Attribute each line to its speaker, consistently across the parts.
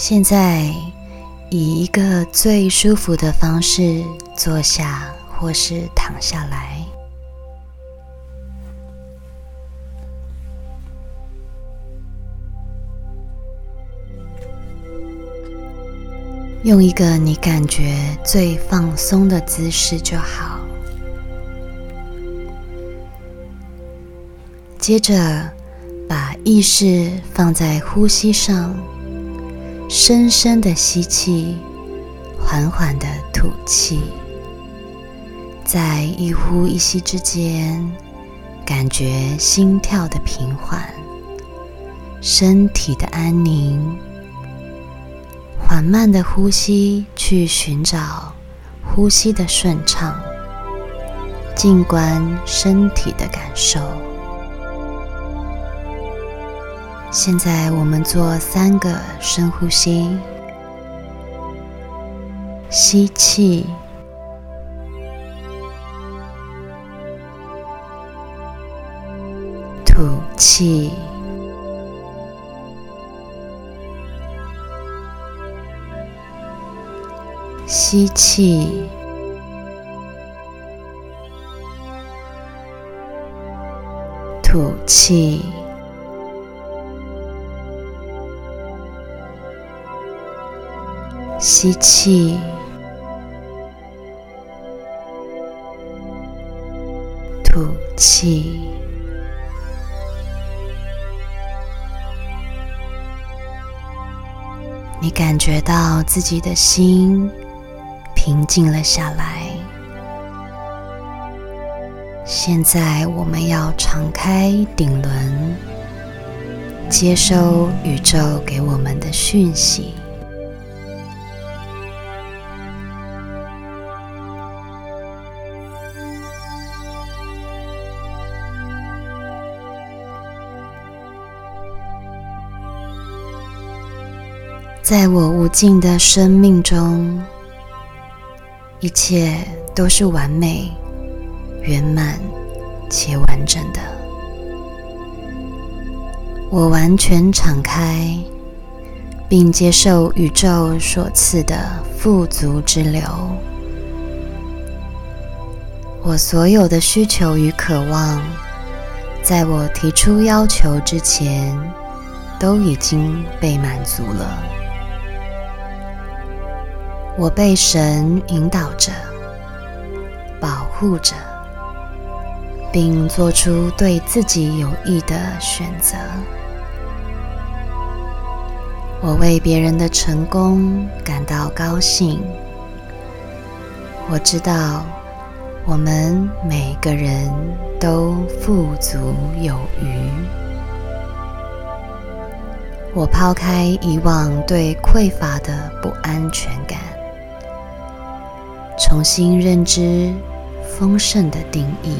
Speaker 1: 现在以一个最舒服的方式坐下，或是躺下来，用一个你感觉最放松的姿势就好。接着，把意识放在呼吸上。深深的吸气，缓缓的吐气，在一呼一吸之间，感觉心跳的平缓，身体的安宁。缓慢的呼吸，去寻找呼吸的顺畅，静观身体的感受。现在我们做三个深呼吸：吸气，吐气，吸气，吐气。吸气，吐气。你感觉到自己的心平静了下来。现在，我们要敞开顶轮，接收宇宙给我们的讯息。在我无尽的生命中，一切都是完美、圆满且完整的。我完全敞开，并接受宇宙所赐的富足之流。我所有的需求与渴望，在我提出要求之前，都已经被满足了。我被神引导着，保护着，并做出对自己有益的选择。我为别人的成功感到高兴。我知道，我们每个人都富足有余。我抛开以往对匮乏的不安全感。重新认知丰盛的定义。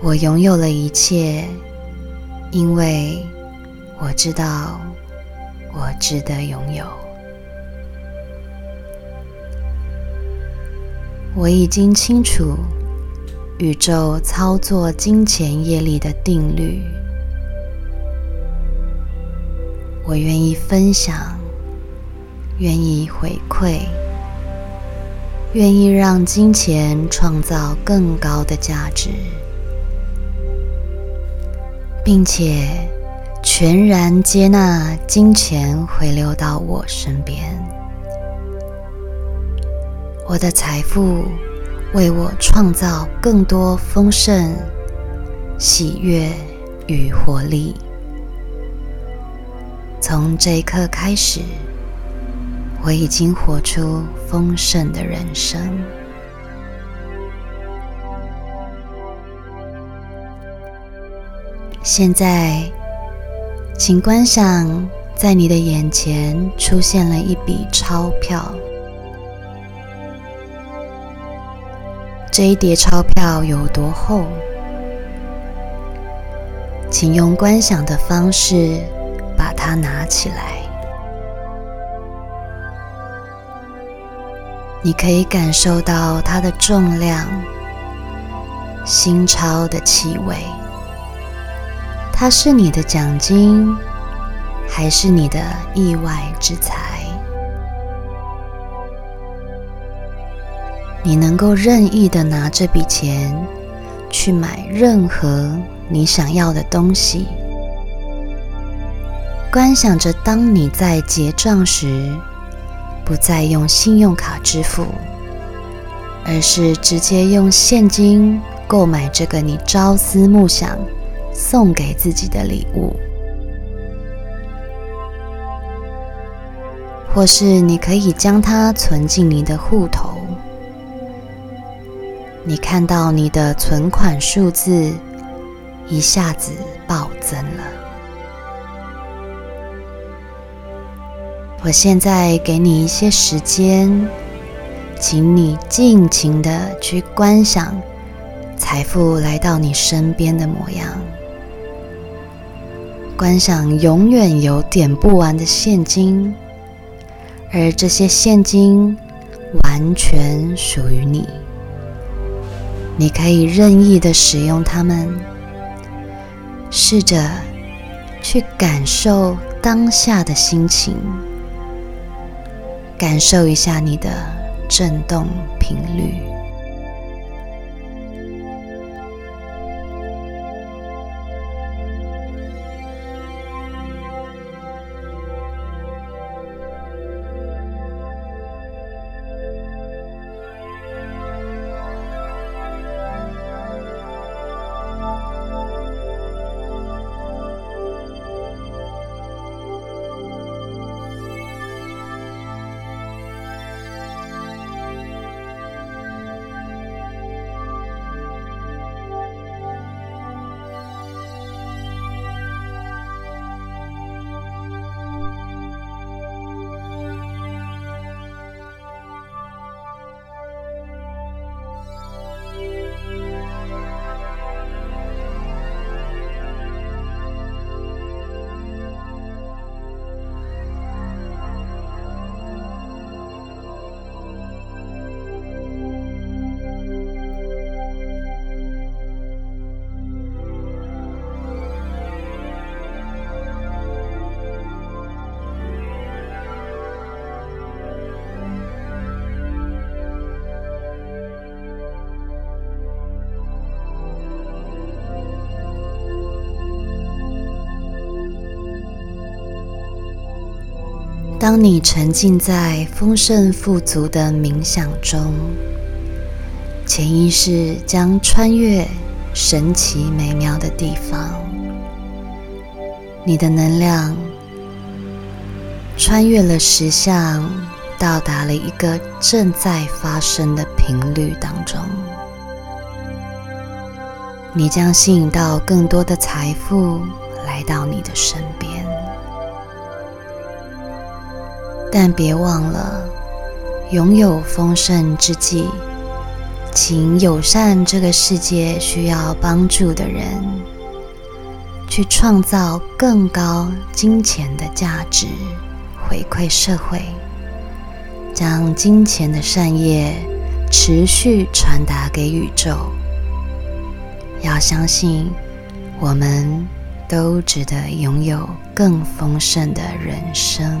Speaker 1: 我拥有了一切，因为我知道我值得拥有。我已经清楚宇宙操作金钱业力的定律。我愿意分享。愿意回馈，愿意让金钱创造更高的价值，并且全然接纳金钱回流到我身边。我的财富为我创造更多丰盛、喜悦与活力。从这一刻开始。我已经活出丰盛的人生。现在，请观想，在你的眼前出现了一笔钞票。这一叠钞票有多厚？请用观想的方式把它拿起来。你可以感受到它的重量，新钞的气味。它是你的奖金、还是你的意外之财？你能够任意的拿这笔钱去买任何你想要的东西。观想着，当你在结账时，不再用信用卡支付，而是直接用现金购买这个你朝思暮想送给自己的礼物，或是你可以将它存进你的户头。你看到你的存款数字一下子暴增了。我现在给你一些时间，请你尽情的去观想财富来到你身边的模样，观想永远有点不完的现金，而这些现金完全属于你。你可以任意的使用它们，试着去感受当下的心情，感受一下你的震动频率。当你沉浸在丰盛富足的冥想中，潜意识将穿越神奇美妙的地方，你的能量穿越了实相，到达了一个正在发生的频率当中，你将吸引到更多的财富来到你的身边。但别忘了，拥有丰盛之际，请友善这个世界需要帮助的人，去创造更高金钱的价值，回馈社会，将金钱的善业持续传达给宇宙。要相信，我们都值得拥有更丰盛的人生。